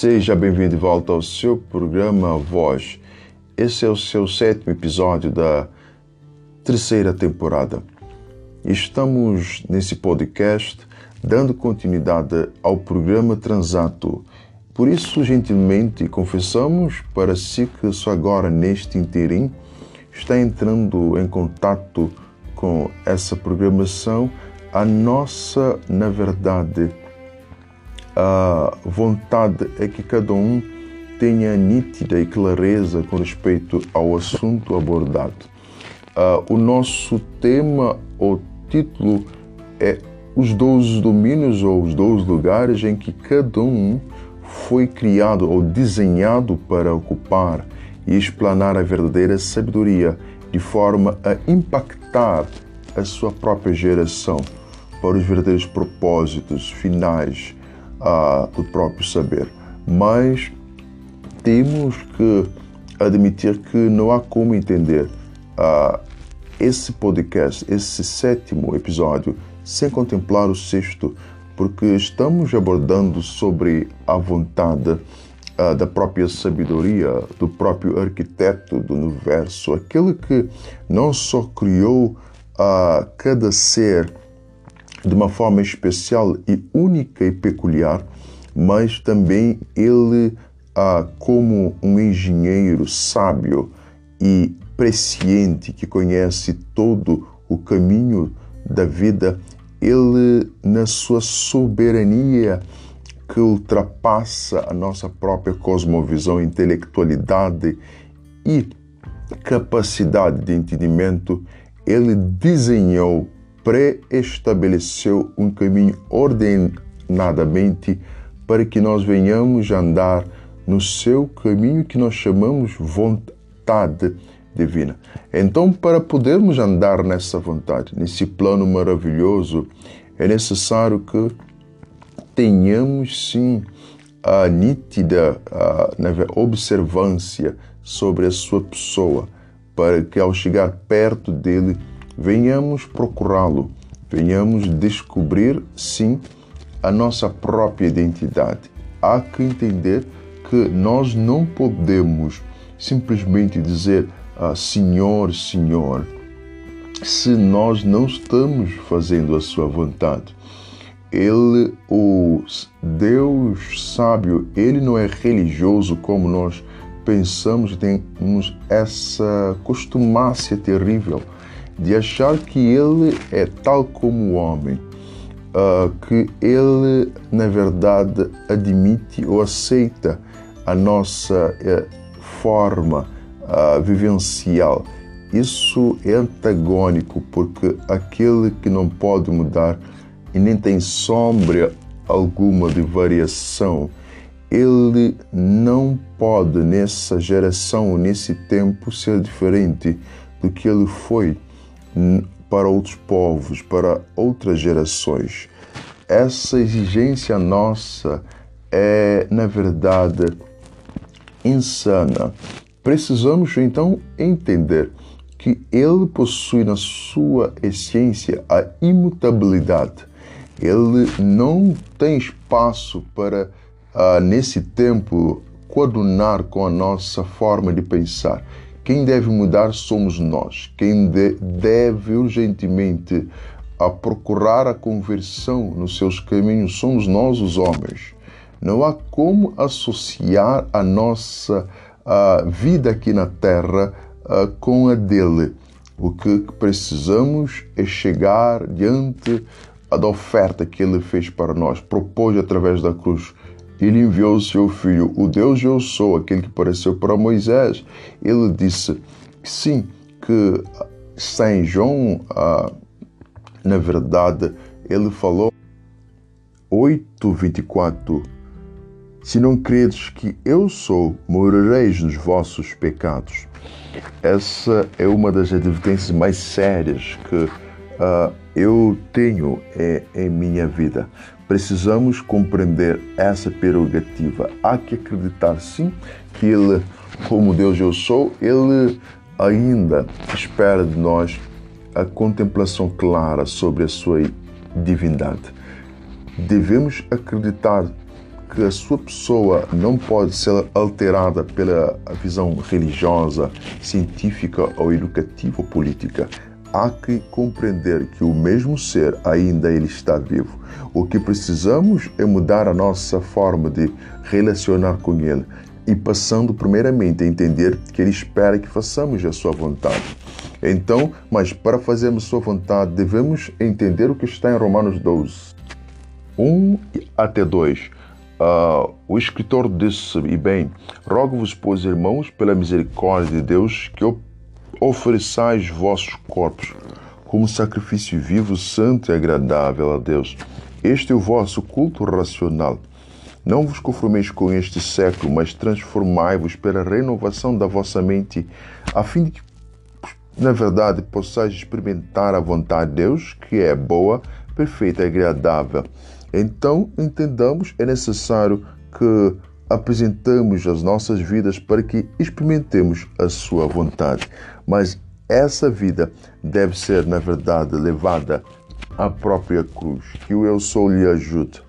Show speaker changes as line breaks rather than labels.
Seja bem-vindo de volta ao seu programa Voz. Esse é o seu sétimo episódio da terceira temporada. Estamos nesse podcast dando continuidade ao programa Transato. Por isso, gentilmente confessamos para si que só agora neste interim está entrando em contato com essa programação, a nossa, na verdade, a vontade é que cada um tenha nítida e clareza com respeito ao assunto abordado. Uh, o nosso tema ou título é Os Doze Domínios ou os Doze Lugares em que cada um foi criado ou desenhado para ocupar e explanar a verdadeira sabedoria de forma a impactar a sua própria geração para os verdadeiros propósitos finais uh, do próprio saber. Mas temos que admitir que não há como entender uh, esse podcast, esse sétimo episódio, sem contemplar o sexto, porque estamos abordando sobre a vontade uh, da própria sabedoria, do próprio arquiteto do universo, aquele que não só criou uh, cada ser de uma forma especial e única e peculiar, mas também ele, ah, como um engenheiro sábio e presciente que conhece todo o caminho da vida, ele, na sua soberania que ultrapassa a nossa própria cosmovisão, intelectualidade e capacidade de entendimento, ele desenhou pré-estabeleceu um caminho ordenadamente para que nós venhamos a andar no seu caminho que nós chamamos vontade divina. Então, para podermos andar nessa vontade, nesse plano maravilhoso, é necessário que tenhamos sim a nítida a, observância sobre a sua pessoa, para que ao chegar perto dele venhamos procurá-lo, venhamos descobrir, sim, a nossa própria identidade. Há que entender que nós não podemos simplesmente dizer ah, Senhor, Senhor, se nós não estamos fazendo a sua vontade. Ele, o Deus sábio, ele não é religioso como nós pensamos, temos essa costumácia terrível de achar que ele é tal como o homem, uh, que ele, na verdade, admite ou aceita a nossa uh, forma uh, vivencial. Isso é antagônico, porque aquele que não pode mudar e nem tem sombra alguma de variação, ele não pode nessa geração, nesse tempo, ser diferente do que ele foi para outros povos, para outras gerações. Essa exigência nossa é, na verdade, insana. Precisamos então entender que ele possui na sua essência a imutabilidade. Ele não tem espaço para, uh, nesse tempo, coadunar com a nossa forma de pensar. Quem deve mudar somos nós. Quem de, deve urgentemente a procurar a conversão nos seus caminhos somos nós, os homens. Não há como associar a nossa a vida aqui na Terra a, com a dele. O que precisamos é chegar diante da oferta que ele fez para nós, propôs através da cruz ele enviou o seu filho, o Deus eu sou, aquele que apareceu para Moisés. Ele disse sim, que em João, ah, na verdade, ele falou 8:24 Se não credes que eu sou, morareis nos vossos pecados. Essa é uma das advertências mais sérias que uh, eu tenho em, em minha vida. Precisamos compreender essa prerrogativa. Há que acreditar, sim, que Ele, como Deus eu sou, Ele ainda espera de nós a contemplação clara sobre a sua divindade. Devemos acreditar que a sua pessoa não pode ser alterada pela visão religiosa, científica ou educativa ou política. Há que compreender que o mesmo ser ainda ele está vivo. O que precisamos é mudar a nossa forma de relacionar com ele e passando primeiramente a entender que ele espera que façamos a sua vontade. Então, mas para fazermos sua vontade, devemos entender o que está em Romanos 12, 1 até 2 Uh, o escritor disse, e bem, rogo-vos, pois, irmãos, pela misericórdia de Deus, que ofereçais vossos corpos como sacrifício vivo, santo e agradável a Deus. Este é o vosso culto racional. Não vos conformeis com este século, mas transformai-vos pela renovação da vossa mente, a fim de que, na verdade, possais experimentar a vontade de Deus, que é boa, perfeita e agradável. Então, entendamos, é necessário que apresentamos as nossas vidas para que experimentemos a sua vontade. Mas essa vida deve ser, na verdade, levada à própria cruz. Que o Eu Sou lhe ajude.